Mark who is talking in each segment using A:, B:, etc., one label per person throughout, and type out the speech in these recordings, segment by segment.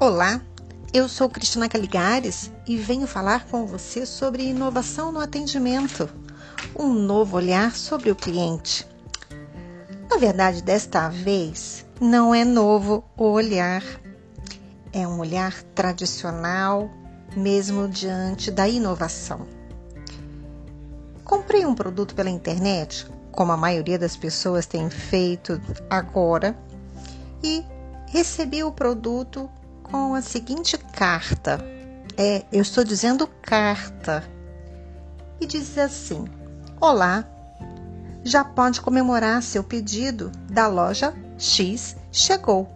A: Olá, eu sou Cristina Caligares e venho falar com você sobre inovação no atendimento, um novo olhar sobre o cliente. Na verdade, desta vez, não é novo o olhar, é um olhar tradicional, mesmo diante da inovação. Comprei um produto pela internet, como a maioria das pessoas tem feito agora, e recebi o produto com a seguinte carta. É, eu estou dizendo carta. E diz assim: Olá, já pode comemorar seu pedido da loja X chegou.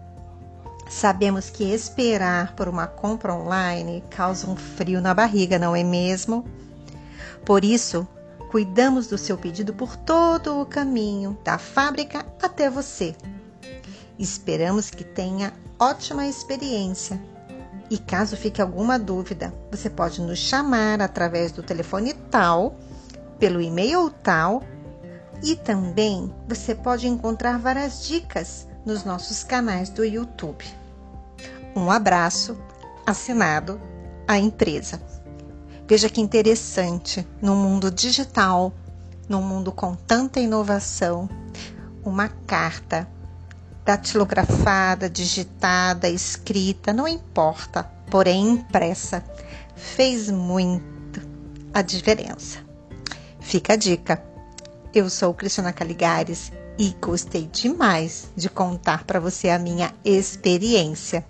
A: Sabemos que esperar por uma compra online causa um frio na barriga, não é mesmo? Por isso, cuidamos do seu pedido por todo o caminho, da fábrica até você. Esperamos que tenha ótima experiência. E caso fique alguma dúvida, você pode nos chamar através do telefone tal, pelo e-mail tal, e também você pode encontrar várias dicas nos nossos canais do YouTube. Um abraço, assinado a empresa. Veja que interessante, no mundo digital, num mundo com tanta inovação, uma carta datilografada, digitada, escrita, não importa, porém impressa, fez muito a diferença. Fica a dica. Eu sou Cristina Caligares e gostei demais de contar para você a minha experiência.